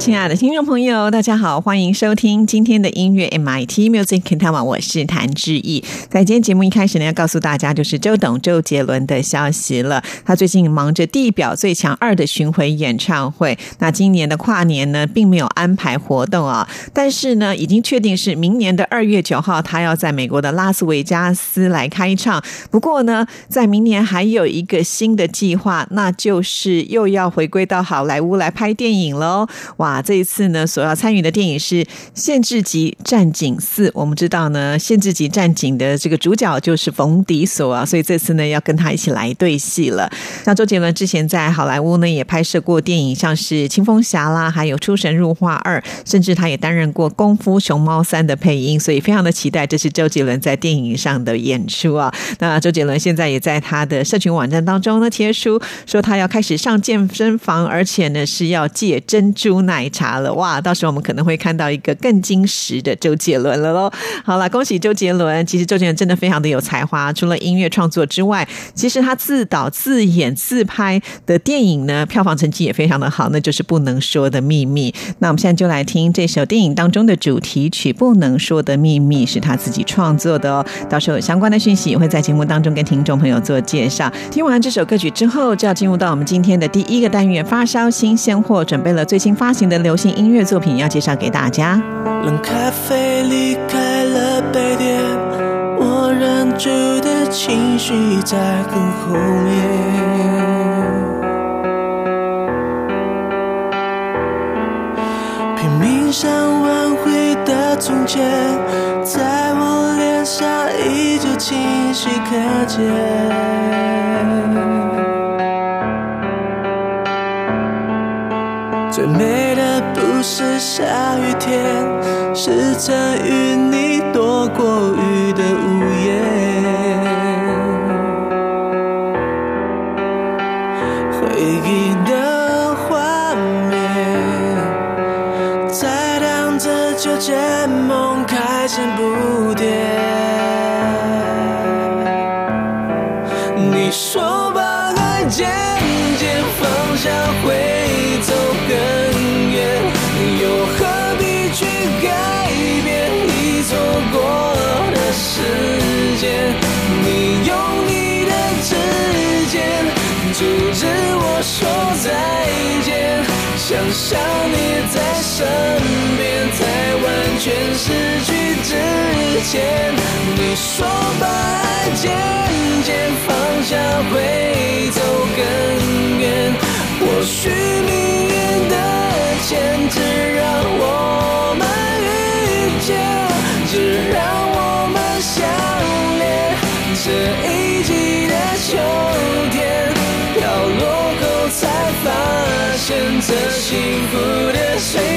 亲爱的听众朋友，大家好，欢迎收听今天的音乐 MIT Music k i n t a 我是谭志毅。在今天节目一开始呢，要告诉大家就是周董周杰伦的消息了。他最近忙着《地表最强二》的巡回演唱会，那今年的跨年呢，并没有安排活动啊，但是呢，已经确定是明年的二月九号，他要在美国的拉斯维加斯来开唱。不过呢，在明年还有一个新的计划，那就是又要回归到好莱坞来拍电影喽。哇！啊，这一次呢，所要参与的电影是《限制级战警四》。我们知道呢，《限制级战警》的这个主角就是冯迪索啊，所以这次呢，要跟他一起来对戏了。像周杰伦之前在好莱坞呢，也拍摄过电影，像是《青蜂侠》啦，还有《出神入化二》，甚至他也担任过《功夫熊猫三》的配音，所以非常的期待这是周杰伦在电影上的演出啊。那周杰伦现在也在他的社群网站当中呢贴出说，他要开始上健身房，而且呢是要戒珍珠奶。奶茶了哇！到时候我们可能会看到一个更精实的周杰伦了喽。好了，恭喜周杰伦！其实周杰伦真的非常的有才华，除了音乐创作之外，其实他自导自演自拍的电影呢，票房成绩也非常的好，那就是《不能说的秘密》。那我们现在就来听这首电影当中的主题曲《不能说的秘密》，是他自己创作的哦。到时候有相关的讯息也会在节目当中跟听众朋友做介绍。听完这首歌曲之后，就要进入到我们今天的第一个单元——发烧新鲜货，准备了最新发行。的流行音乐作品要介绍给大家。冷咖啡离开了杯垫，我忍住的情绪在很后面。拼命想挽回的从前，在我脸上依旧清晰可见。最美是下雨天，是曾与你躲过想你在身边，在完全失去之前。你说把爱渐渐放下会走更远，或许命运的牵制让我们遇见，只让选择幸福的水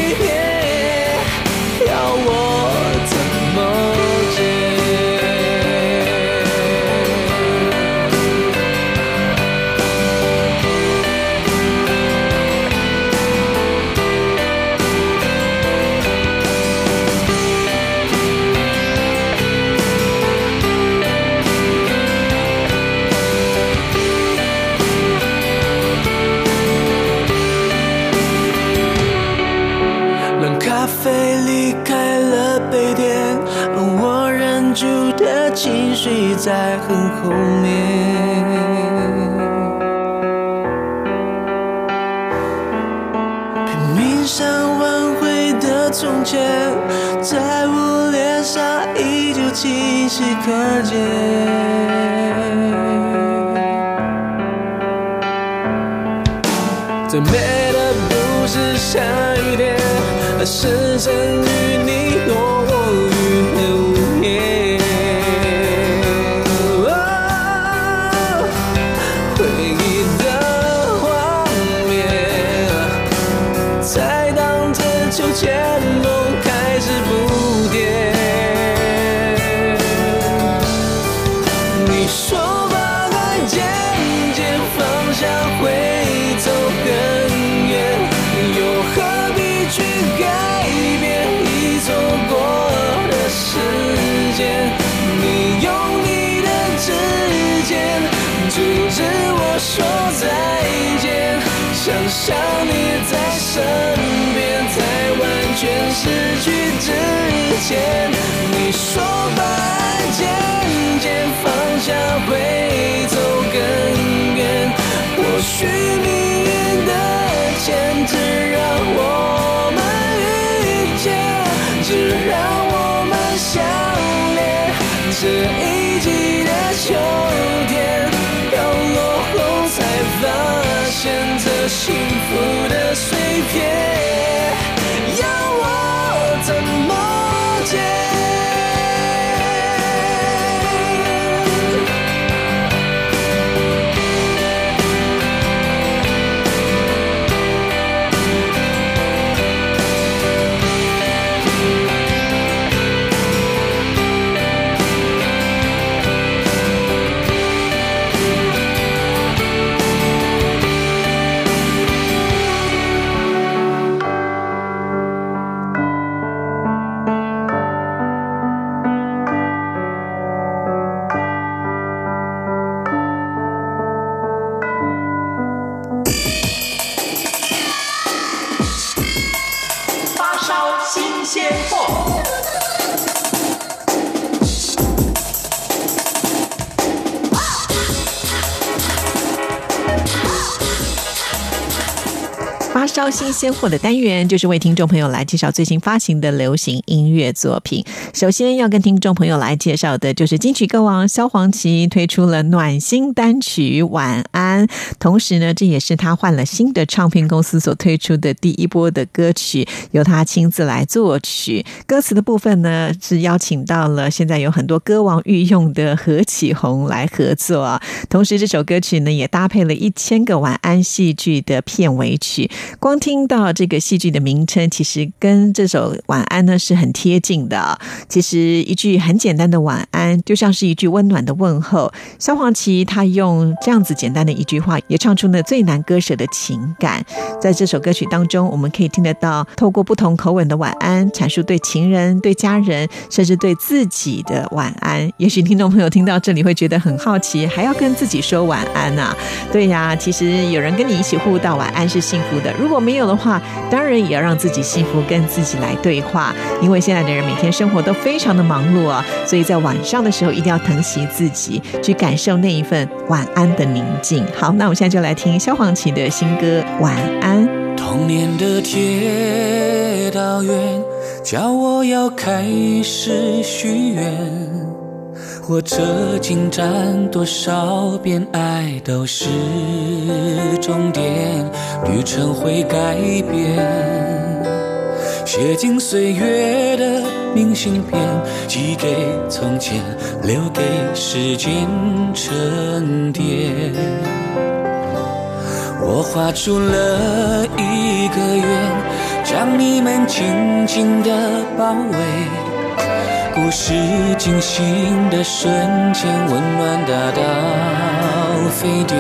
最美的不是下雨天。时针与你阻止我说再见，想象你在身边，在完全失去之前，你说把爱渐渐放下会走更远，或许命运的牵制新鲜货。招新鲜货的单元，就是为听众朋友来介绍最新发行的流行音乐作品。首先要跟听众朋友来介绍的，就是金曲歌王萧煌奇推出了暖心单曲《晚安》，同时呢，这也是他换了新的唱片公司所推出的第一波的歌曲，由他亲自来作曲。歌词的部分呢，是邀请到了现在有很多歌王御用的何启宏来合作。同时，这首歌曲呢，也搭配了一千个晚安戏剧的片尾曲。光听到这个戏剧的名称，其实跟这首晚安呢是很贴近的。其实一句很简单的晚安，就像是一句温暖的问候。萧煌奇他用这样子简单的一句话，也唱出了最难割舍的情感。在这首歌曲当中，我们可以听得到，透过不同口吻的晚安，阐述对情人、对家人，甚至对自己的晚安。也许听众朋友听到这里会觉得很好奇，还要跟自己说晚安啊？对呀，其实有人跟你一起互道晚安是幸福的。如果如果没有的话，当然也要让自己幸福，跟自己来对话。因为现在的人每天生活都非常的忙碌啊，所以在晚上的时候一定要疼惜自己，去感受那一份晚安的宁静。好，那我们现在就来听萧煌奇的新歌《晚安》。童年的铁道员叫我要开始许愿，火车进站多少遍，爱都是终点，旅程会改变。写进岁月的明信片，寄给从前，留给时间沉淀。我画出了一个圆，将你们紧紧地包围。是惊醒的瞬间，温暖大到沸点，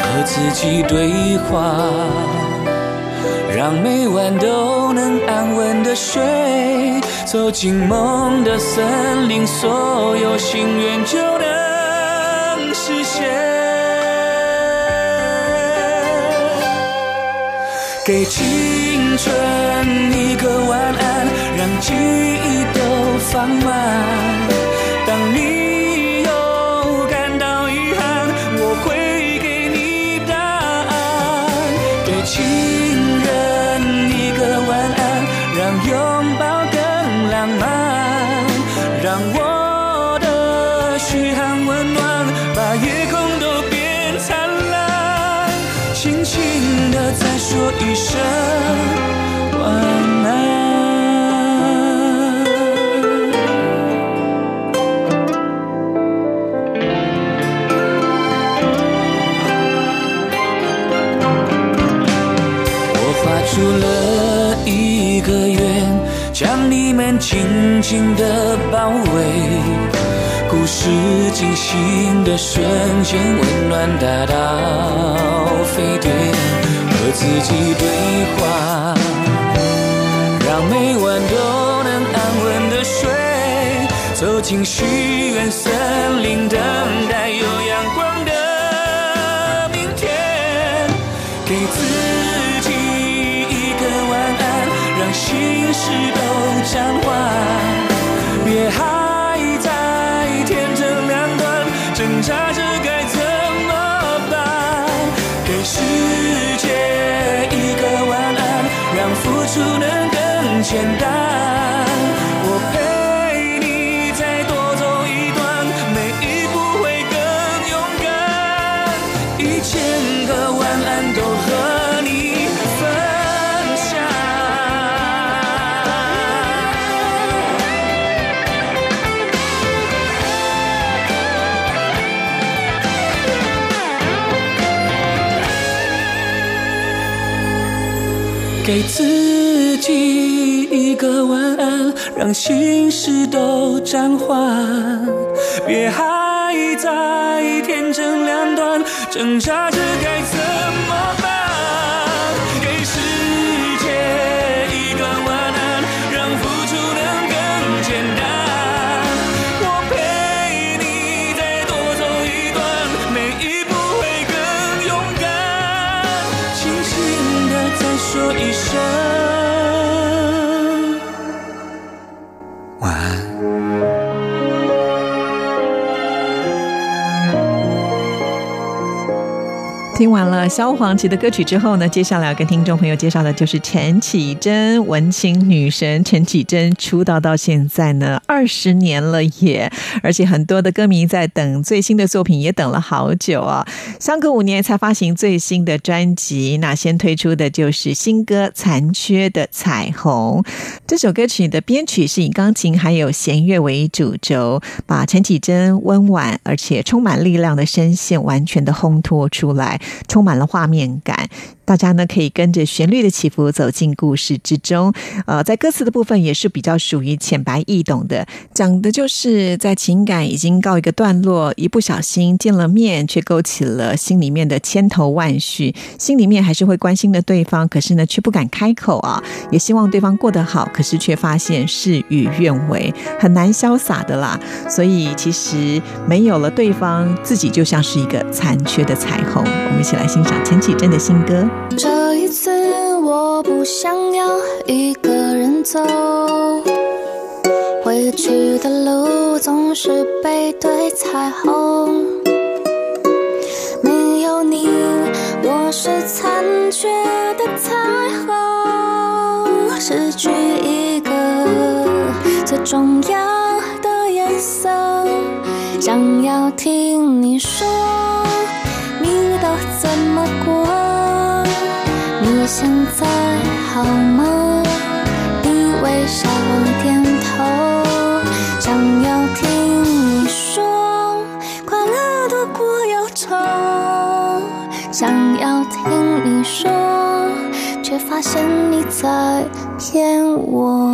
和自己对话，让每晚都能安稳的睡。走进梦的森林，所有心愿就能实现。给青春一个晚安，记忆都放慢。当你又感到遗憾，我会给你答案。给情人一个晚安，让拥抱更浪漫，让我的嘘寒问暖，把夜空都变灿烂。轻轻地再说一声心的瞬间，温暖大到沸点，和自己对话，让每晚都能安稳的睡。走进许愿森林，等待有阳光的明天，给自己一个晚安，让心事都暂缓，别还挣扎着该怎么办？给世界一个晚安，让付出能更简单。给自己一个晚安，让心事都暂缓，别还在天真两端挣扎着该怎听完了萧煌奇的歌曲之后呢，接下来要跟听众朋友介绍的就是陈绮贞，文青女神陈绮贞出道到现在呢二十年了耶，而且很多的歌迷在等最新的作品，也等了好久啊，相隔五年才发行最新的专辑，那先推出的就是新歌《残缺的彩虹》。这首歌曲的编曲是以钢琴还有弦乐为主轴，把陈绮贞温婉而且充满力量的声线完全的烘托出来，充满了画面感。大家呢可以跟着旋律的起伏走进故事之中。呃，在歌词的部分也是比较属于浅白易懂的，讲的就是在情感已经告一个段落，一不小心见了面，却勾起了心里面的千头万绪，心里面还是会关心的对方，可是呢却不敢开口啊，也希望对方过得好，可是却发现事与愿违，很难潇洒的啦。所以其实没有了对方，自己就像是一个残缺的彩虹。我们一起来欣赏陈绮贞的新歌。这一次我不想要一个人走，回去的路总是背对彩虹。没有你，我是残缺的彩虹，失去一个最重要的颜色。想要听你说，你都怎么过？现在好吗？你微笑点头，想要听你说，快乐多过忧愁。想要听你说，却发现你在骗我。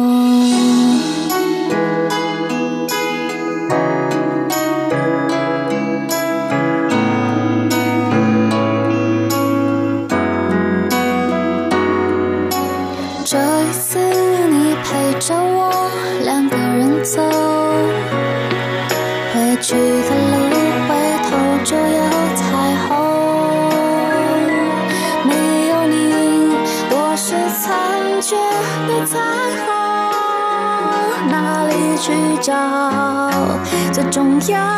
最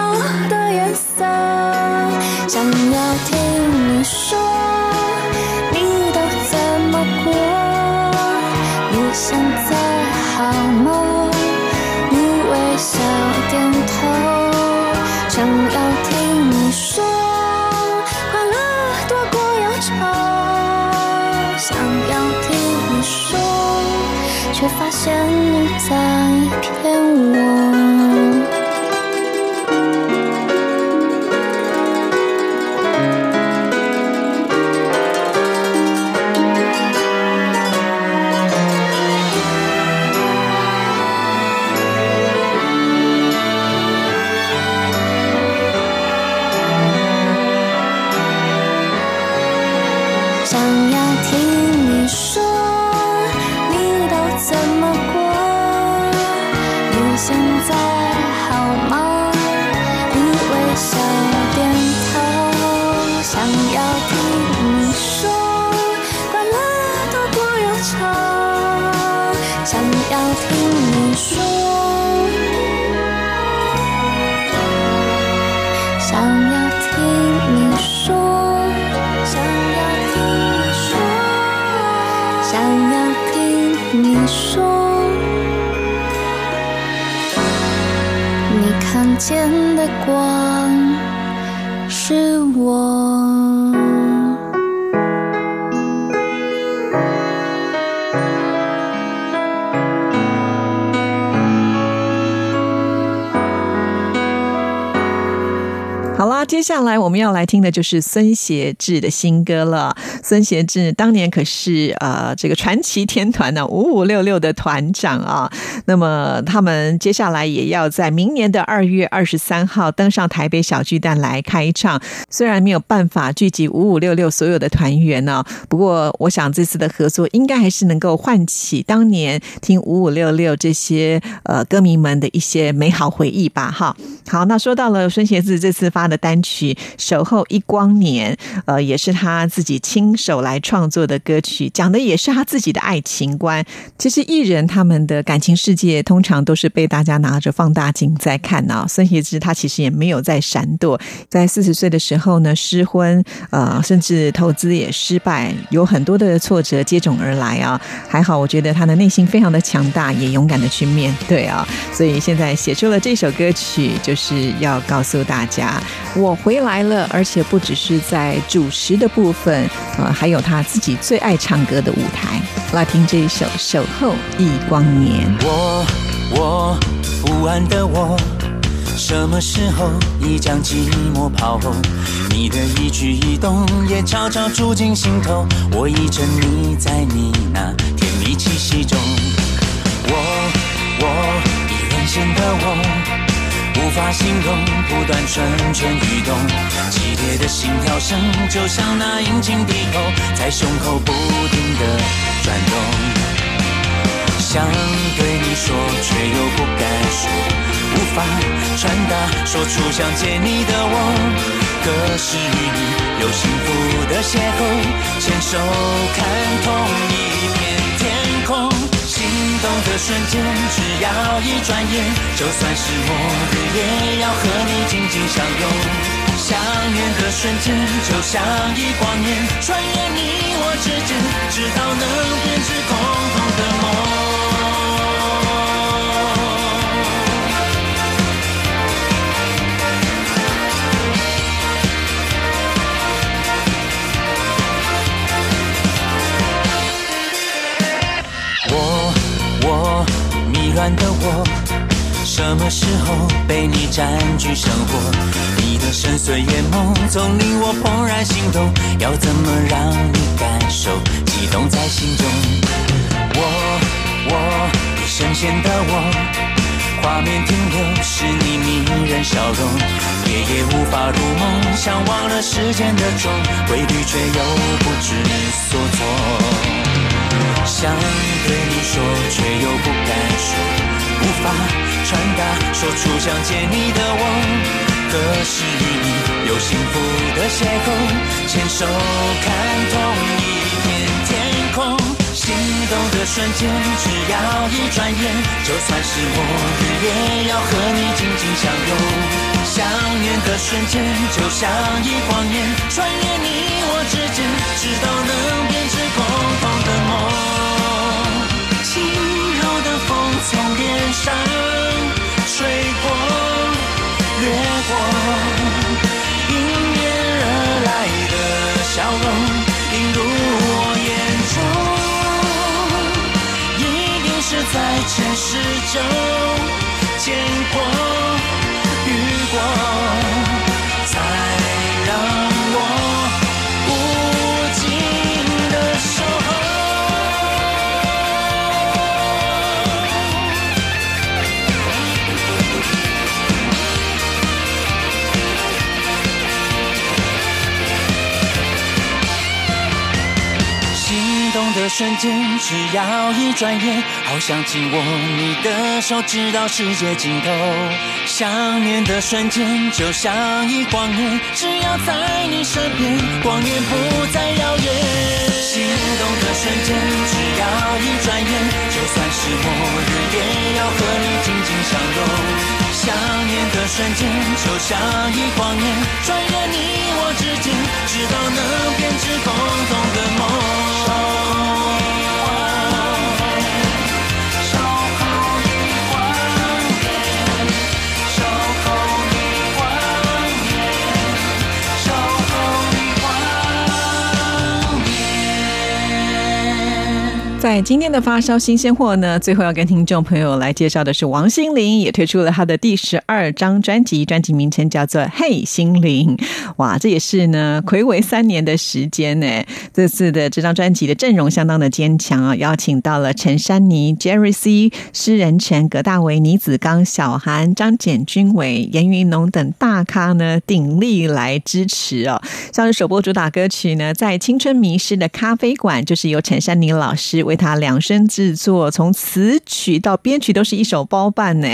さ下来我们要来听的就是孙协志的新歌了。孙协志当年可是呃这个传奇天团呢五五六六的团长啊。那么他们接下来也要在明年的二月二十三号登上台北小巨蛋来开唱。虽然没有办法聚集五五六六所有的团员呢，不过我想这次的合作应该还是能够唤起当年听五五六六这些呃歌迷们的一些美好回忆吧。哈，好，那说到了孙协志这次发的单曲《守候一光年》，呃，也是他自己亲手来创作的歌曲，讲的也是他自己的爱情观。其实艺人他们的感情世界通常都是被大家拿着放大镜在看啊、孙协志他其实也没有在闪躲，在四十岁的时候呢，失婚，呃，甚至投资也失败，有很多的挫折接踵而来啊。还好，我觉得他的内心非常的强大，也勇敢的去面对啊。所以现在写出了这首歌曲，就是要告诉大家，我回来了，而且不只是在主持的部分，呃，还有他自己最爱唱歌的舞台。来听这一首《守候一光年》。我我不安的我，什么时候已将寂寞抛后？你的一举一动也悄悄住进心头，我已沉溺在你那甜蜜气息中。我我已沦陷的我。无法形容，不断蠢蠢欲动，激烈的心跳声就像那引擎低头，在胸口不停的转动。想对你说，却又不敢说，无法传达，说出想见你的我。可是与你有幸福的邂逅，牵手看透的瞬间，只要一转眼，就算是末日，也要和你紧紧相拥。想念的瞬间，就像一光年，穿越你我之间，直到能编织共同的梦。乱的我，什么时候被你占据生活？你的深邃眼眸总令我怦然心动，要怎么让你感受悸动在心中？我我已深陷的我，画面停留是你迷人笑容，夜夜无法入梦，像忘了时间的钟，规律却又不知所措。想对你说，却又不敢说，无法传达，说出想见你的我。可是与你有幸福的邂逅，牵手看同一片天空。心动的瞬间，只要一转眼，就算是末日，也要和你紧紧相拥。想念的瞬间，就像一光年，穿越你我之间，直到能编织共同的梦。轻柔的风从脸上吹过，瞬间，只要一转眼，好想紧握你的手，直到世界尽头。想念的瞬间，就像一光年，只要在你身边，光年不再遥远。心动的瞬间，只要一转眼，就算是末日，也要和你紧紧相拥。想念的瞬间，就像一晃眼，穿越你我之间，直到能编织共同的梦。在今天的发烧新鲜货呢，最后要跟听众朋友来介绍的是王心凌，也推出了她的第十二张专辑，专辑名称叫做《嘿心凌》。哇，这也是呢，暌违三年的时间呢。这次的这张专辑的阵容相当的坚强啊，邀请到了陈珊妮、Jerry C、施仁成、葛大为、倪子刚、小韩、张简君伟、严云龙等大咖呢鼎力来支持哦。像是首播主打歌曲呢，在青春迷失的咖啡馆，就是由陈珊妮老师为他量身制作，从词曲到编曲都是一手包办呢，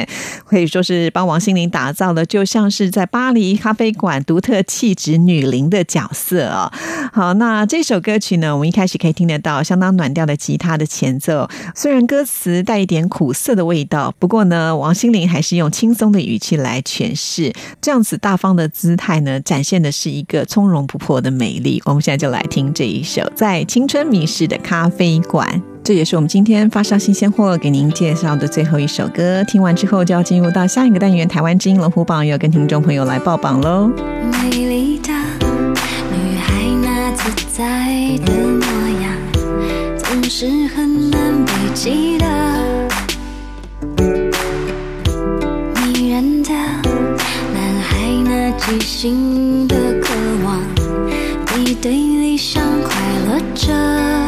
可以说是帮王心凌打造的，就像是在巴黎咖啡馆独特气质女伶的角色哦。好，那这首歌曲呢，我们一开始可以听得到相当暖调的吉他的前奏，虽然歌词带一点苦涩的味道，不过呢，王心凌还是用轻松的语气来诠释，这样子大方的姿态呢，展现的是一个从容不迫的美丽。我们现在就来听这一首《在青春迷失的咖啡馆》。这也是我们今天发烧新鲜货给您介绍的最后一首歌。听完之后，就要进入到下一个单元——台湾之音龙虎榜，要跟听众朋友来报榜喽。美丽的女孩那自在的模样，总是很难被记得。迷人的男孩那即兴的渴望，背对理想快乐着。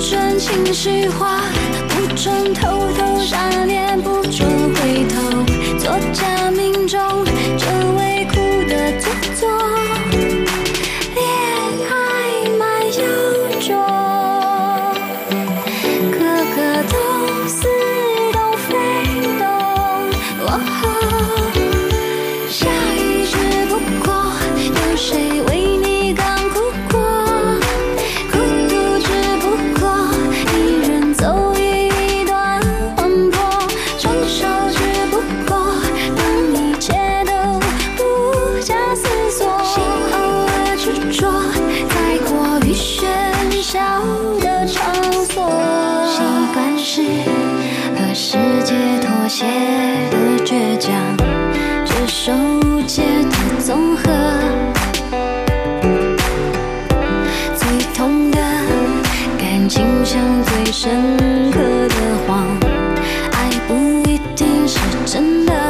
不准情绪化，不准偷偷想念，不准真的。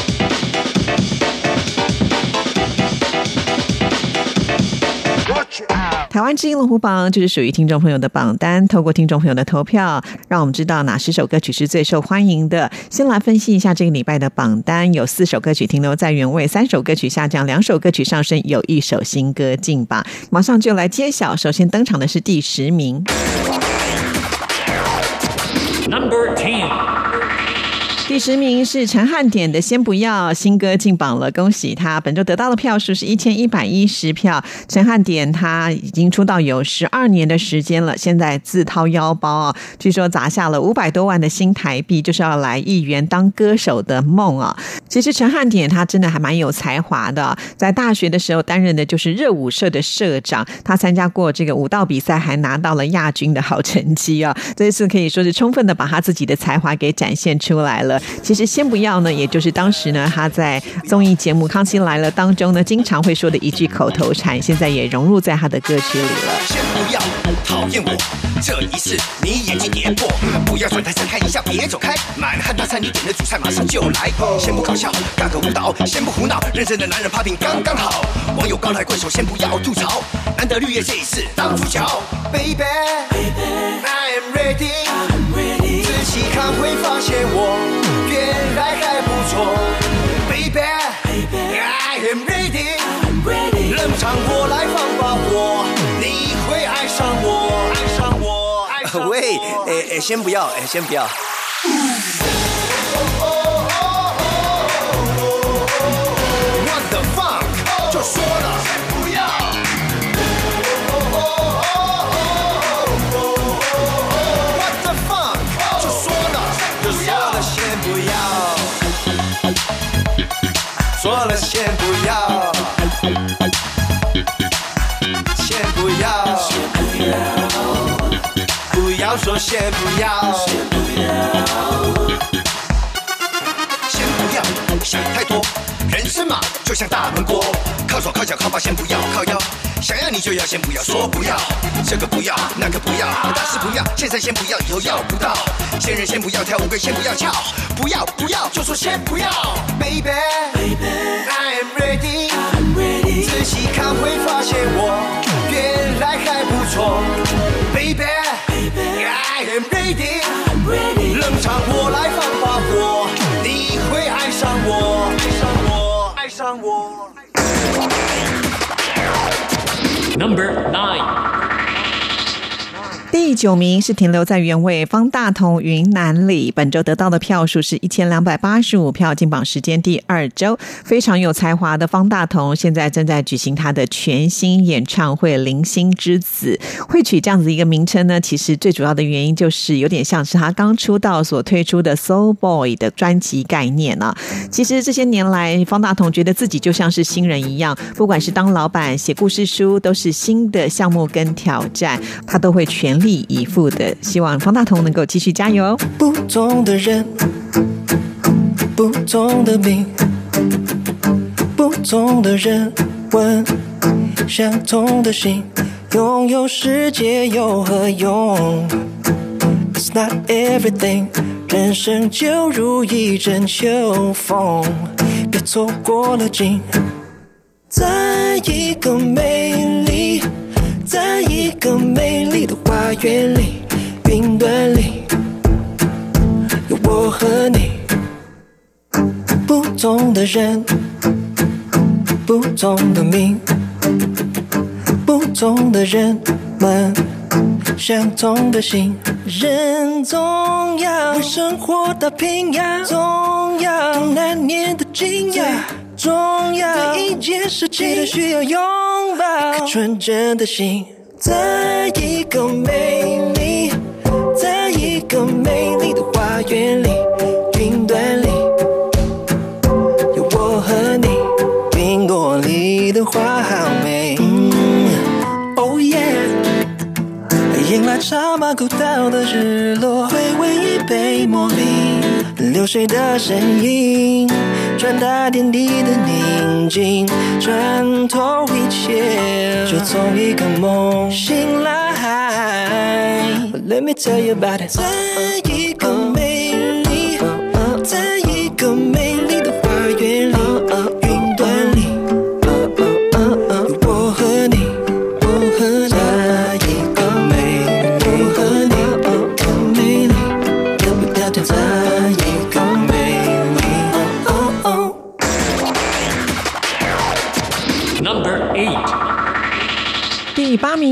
台湾之音龙虎榜就是属于听众朋友的榜单，透过听众朋友的投票，让我们知道哪十首歌曲是最受欢迎的。先来分析一下这个礼拜的榜单，有四首歌曲停留在原位，三首歌曲下降，两首歌曲上升，有一首新歌进榜。马上就来揭晓，首先登场的是第十名。Number Ten，第十名是陈汉典的《先不要》，新歌进榜了，恭喜他！本周得到的票数是一千一百一十票。陈汉典他已经出道有十二年的时间了，现在自掏腰包啊，据说砸下了五百多万的新台币，就是要来艺员当歌手的梦啊！其实陈汉典他真的还蛮有才华的，在大学的时候担任的就是热舞社的社长，他参加过这个舞蹈比赛，还拿到了亚军的好成绩啊！这一次可以说是充分的把他自己的才华给展现出来了。其实先不要呢，也就是当时呢他在综艺节目《康熙来了》当中呢，经常会说的一句口头禅，现在也融入在他的歌曲里了。先不要讨厌我，这一次你眼睛跌破，不要转台再看一下，别走开。满汉大餐你点的主菜马上就来，先不搞笑，尬个舞蹈，先不胡闹，认真的男人 popping 刚刚好。网友高抬贵手，先不要吐槽，难得绿叶这一次当主角，baby I am ready，仔细看会发现我哎哎，先不要，哎，先不要。What the fuck？就说了，先不要。What the fuck？就说了，就说了，先不要。说了，先不要。先不要先不要。先不要想太多，人生嘛就像大闷锅，靠左靠脚靠吧，先不要靠腰。想要你就要，先不要说不要，这个不要，那个不要，大事不要，现在先不要，以后要不到。仙人先不要跳，乌龟先不要翘，不要不要就说先不要。Baby I am ready，仔细看会发现我原来还不错。I am ready, I am ready，冷场我来放把火，你会爱上我，爱上我，爱上我。Number Nine，第九名是停留在原位，方大同《云南里》本周得到的票数是一千两百八十五票，进榜时间第二周。非常有才华的方大同，现在正在举行他的全新演唱会《零星之子》。会取这样子一个名称呢，其实最主要的原因就是有点像是他刚出道所推出的 Soul Boy 的专辑概念啊。其实这些年来，方大同觉得自己就像是新人一样，不管是当老板、写故事书，都是新的项目跟挑战，他都会全全力以赴的。希望方大同能够继续加油。不同的人，不同的命，不同的人问，相同的心，拥有世界有何用？It's not everything，人生就如一阵秋风，别错过了景。在一个美丽，在一个美丽的花园里，云端里有我和你。不同的人，不同的命，不同的人们，相同的心。人总要生活打拼呀，总要难念的惊讶，重要一件事情都需要拥抱一颗纯真的心，在一个美丽，在一个美丽的花园里，云端里有我和你，苹果里的花好美。Oh yeah。迎来茶马古道的日落，回味一杯茉莉，流水的声音，传达天地的宁静，穿透一切，就从一个梦醒来。Let me tell you about it，在一个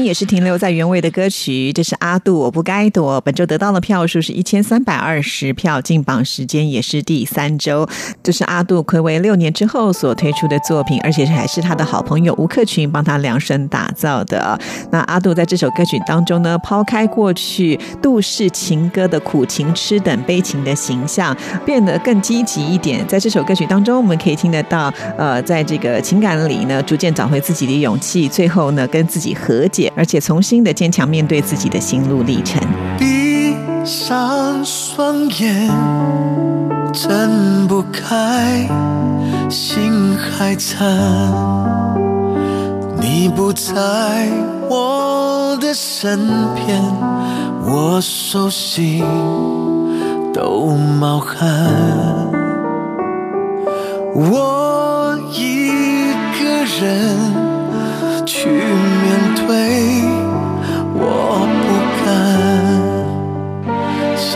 也是停留在原位的歌曲，这是阿杜《我不该躲》，本周得到的票数是一千三百二十票，进榜时间也是第三周。这是阿杜暌违六年之后所推出的作品，而且还是他的好朋友吴克群帮他量身打造的。那阿杜在这首歌曲当中呢，抛开过去杜氏情歌的苦情痴等悲情的形象，变得更积极一点。在这首歌曲当中，我们可以听得到，呃，在这个情感里呢，逐渐找回自己的勇气，最后呢，跟自己和解，而且重新的坚强面对自己的心路历程。闭上双眼，睁不开，心还颤。你不在我的身边，我手心都冒汗。我一个人。去面对，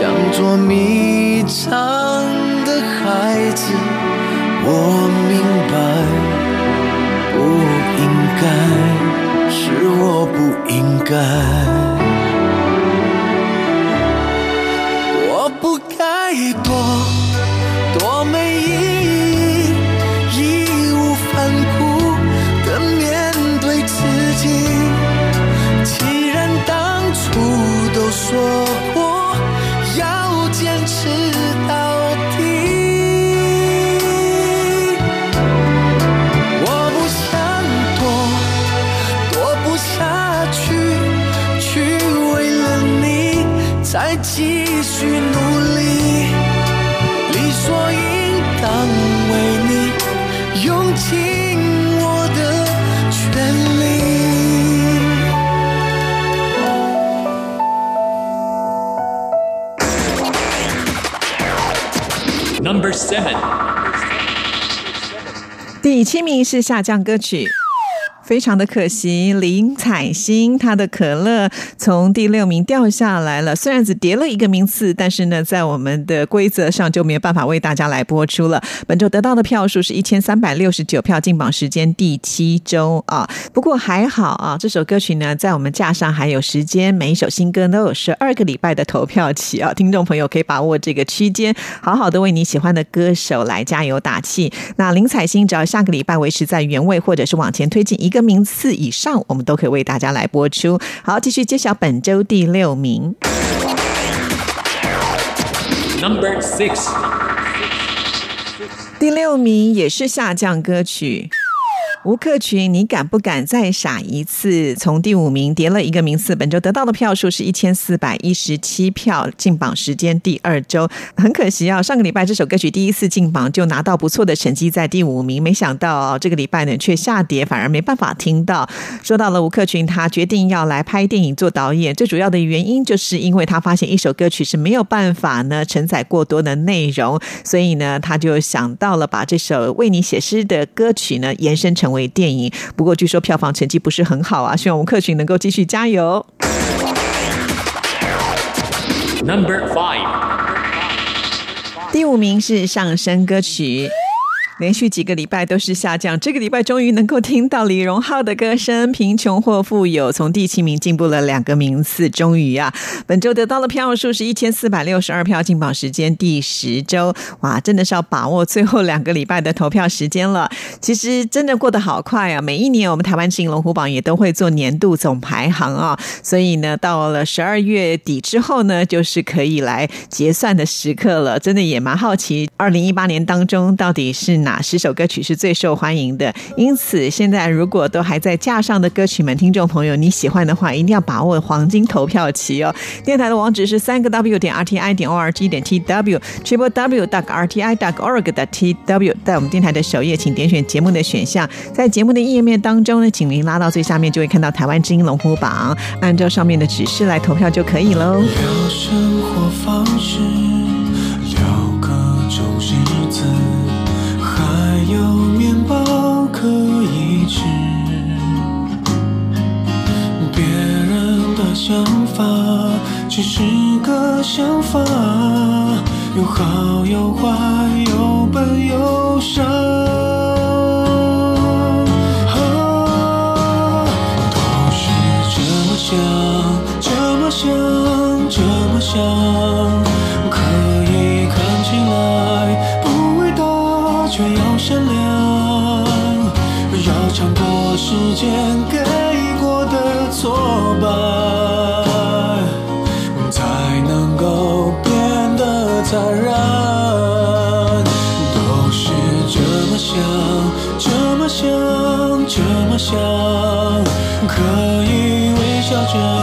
像捉迷藏的孩子。我明白，不应该，是我不应该。我不该躲，多没意义，义无反顾的面对自己。既然当初都说继续努力，理所应当为你用尽我的全力。Number seven. 第七名是下降歌曲。非常的可惜，林采欣她的可乐从第六名掉下来了。虽然只跌了一个名次，但是呢，在我们的规则上就没有办法为大家来播出了。本周得到的票数是一千三百六十九票，进榜时间第七周啊。不过还好啊，这首歌曲呢，在我们架上还有时间，每一首新歌都有十二个礼拜的投票期啊。听众朋友可以把握这个区间，好好的为你喜欢的歌手来加油打气。那林采欣只要下个礼拜维持在原位，或者是往前推进一个名次以上，我们都可以为大家来播出。好，继续揭晓本周第六名。Number six. 第六名也是下降歌曲。吴克群，你敢不敢再傻一次？从第五名跌了一个名次，本周得到的票数是一千四百一十七票，进榜时间第二周。很可惜啊，上个礼拜这首歌曲第一次进榜就拿到不错的成绩，在第五名，没想到、这个礼拜呢却下跌，反而没办法听到。说到了吴克群，他决定要来拍电影做导演，最主要的原因就是因为他发现一首歌曲是没有办法呢承载过多的内容，所以呢他就想到了把这首为你写诗的歌曲呢延伸成为电影。不过据说票房成绩不是很好啊，希望吴克群能够继续加油。Number five. 第五名是上升歌曲。连续几个礼拜都是下降，这个礼拜终于能够听到李荣浩的歌声，《贫穷或富有》从第七名进步了两个名次，终于啊，本周得到的票数是一千四百六十二票，进榜时间第十周，哇，真的是要把握最后两个礼拜的投票时间了。其实真的过得好快啊！每一年我们台湾之音龙虎榜也都会做年度总排行啊，所以呢，到了十二月底之后呢，就是可以来结算的时刻了。真的也蛮好奇，二零一八年当中到底是哪十首歌曲是最受欢迎的？因此，现在如果都还在架上的歌曲们，听众朋友，你喜欢的话，一定要把握黄金投票期哦。电台的网址是三个 w 点 r t i 点 o r g 点 t w triple w dot r t i dot org 的 t w，在我们电台的首页，请点选节目的选项，在节目的页面当中呢，请您拉到最下面，就会看到台湾之音龙虎榜，按照上面的指示来投票就可以喽。生活方式，想法只是个想法，有好有坏，有笨有傻。啊都是这么想，这么想，这么想，可以看起来不伟大，却要善良，要强过时间可以微笑着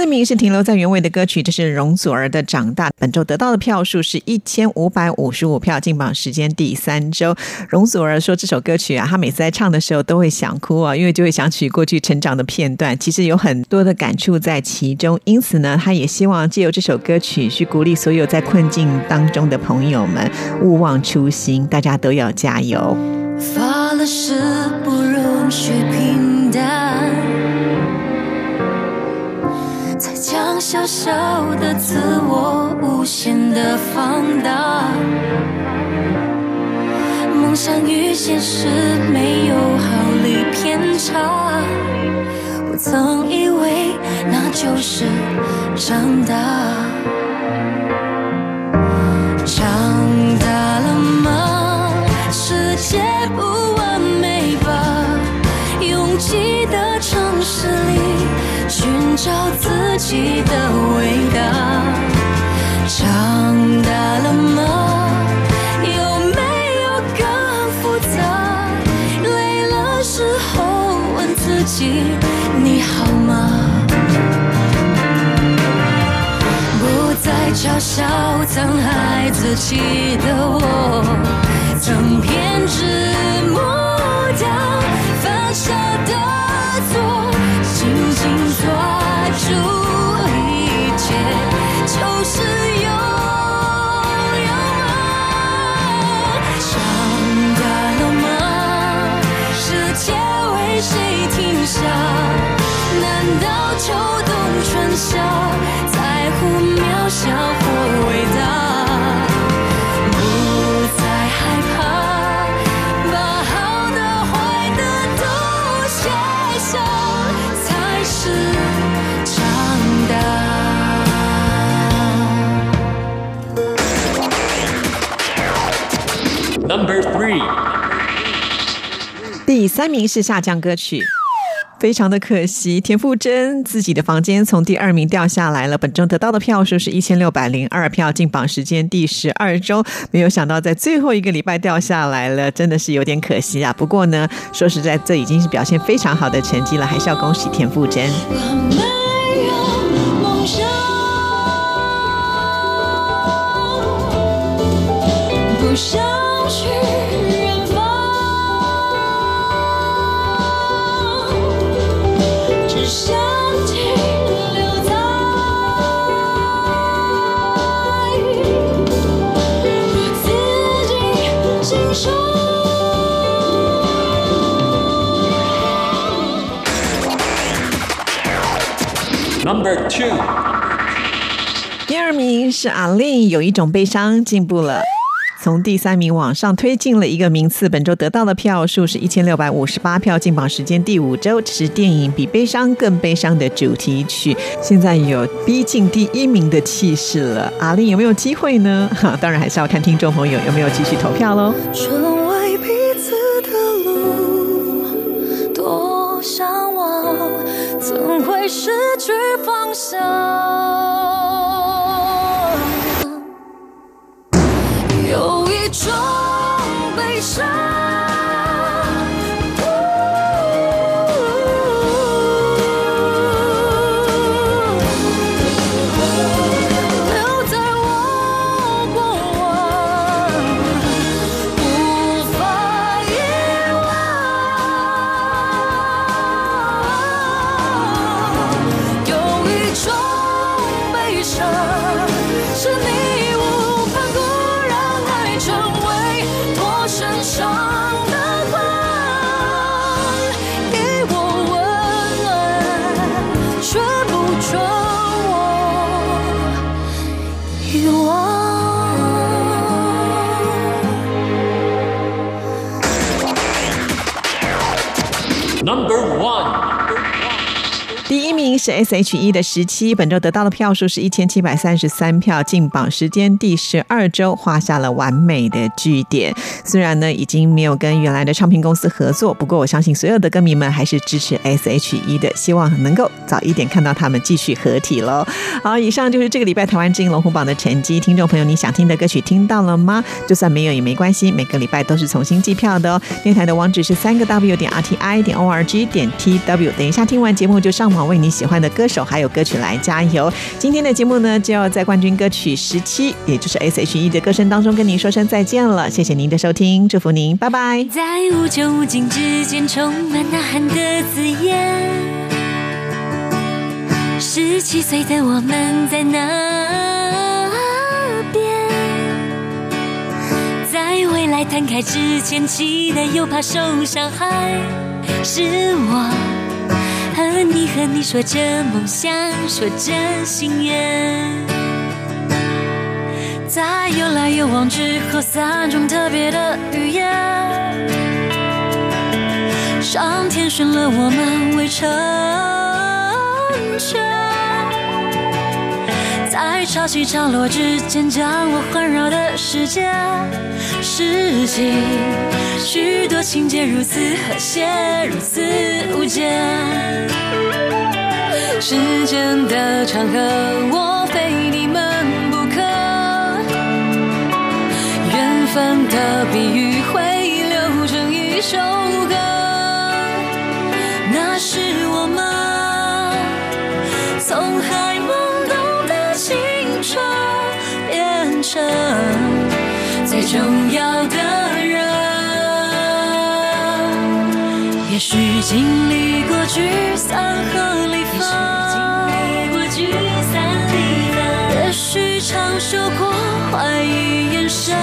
四名是停留在原位的歌曲，这是容祖儿的《长大》。本周得到的票数是一千五百五十五票，进榜时间第三周。容祖儿说这首歌曲啊，她每次在唱的时候都会想哭啊，因为就会想起过去成长的片段，其实有很多的感触在其中。因此呢，她也希望借由这首歌曲去鼓励所有在困境当中的朋友们，勿忘初心，大家都要加油。发了誓不容许平淡，才将小小的自我无限的放大。梦想与现实没有毫厘偏差，我曾以为那就是长大。长大了吗？世界不完美吧？拥挤的城市里寻找自己的伟大。长大了吗？有没有更复杂？累了时候问自己，你好吗？不再嘲笑曾孩子气的我，三名是下降歌曲。非常的可惜，田馥甄自己的房间从第二名掉下来了，本周得到的票数是一千六百零二票，进榜时间第十二周，没有想到在最后一个礼拜掉下来了，真的是有点可惜啊。不过呢，说实在，这已经是表现非常好的成绩了，还是要恭喜田馥甄。没有梦想，不想去 Number two，第二名是阿令，有一种悲伤进步了。从第三名往上推进了一个名次，本周得到的票数是一千六百五十八票，进榜时间第五周，这是电影《比悲伤更悲伤》的主题曲，现在有逼近第一名的气势了。阿令有没有机会呢？哈，当然还是要看听众朋友有没有继续投票喽。成为彼此的路，多向往，怎会失去方向？悲是 S.H.E 的十七，本周得到的票数是一千七百三十三票，进榜时间第十二周，画下了完美的句点。虽然呢已经没有跟原来的唱片公司合作，不过我相信所有的歌迷们还是支持 S.H.E 的，希望能够早一点看到他们继续合体喽。好，以上就是这个礼拜台湾之音龙虎榜的成绩。听众朋友，你想听的歌曲听到了吗？就算没有也没关系，每个礼拜都是重新计票的哦。电台的网址是三个 W 点 R T I 点 O R G 点 T W。等一下听完节目就上网为你喜欢的歌手还有歌曲来加油。今天的节目呢，就要在冠军歌曲十七，也就是 S H E 的歌声当中跟您说声再见了。谢谢您的收听，祝福您，拜拜。在无穷无尽之间，充满呐喊的字眼。十七岁的我们在那边，在未来摊开之前，期待又怕受伤害。是我和你和你说着梦想，说着心愿。在有来有往之后，三种特别的语言。上天选了我们未成全，在潮起潮落之间，将我环绕的世界，世纪许多情节如此和谐，如此无间。时间的长河，我非你们不可。缘分的比喻会流成一首变成最重要的人。也许经历过聚散和离分，也许尝受过怀疑眼神。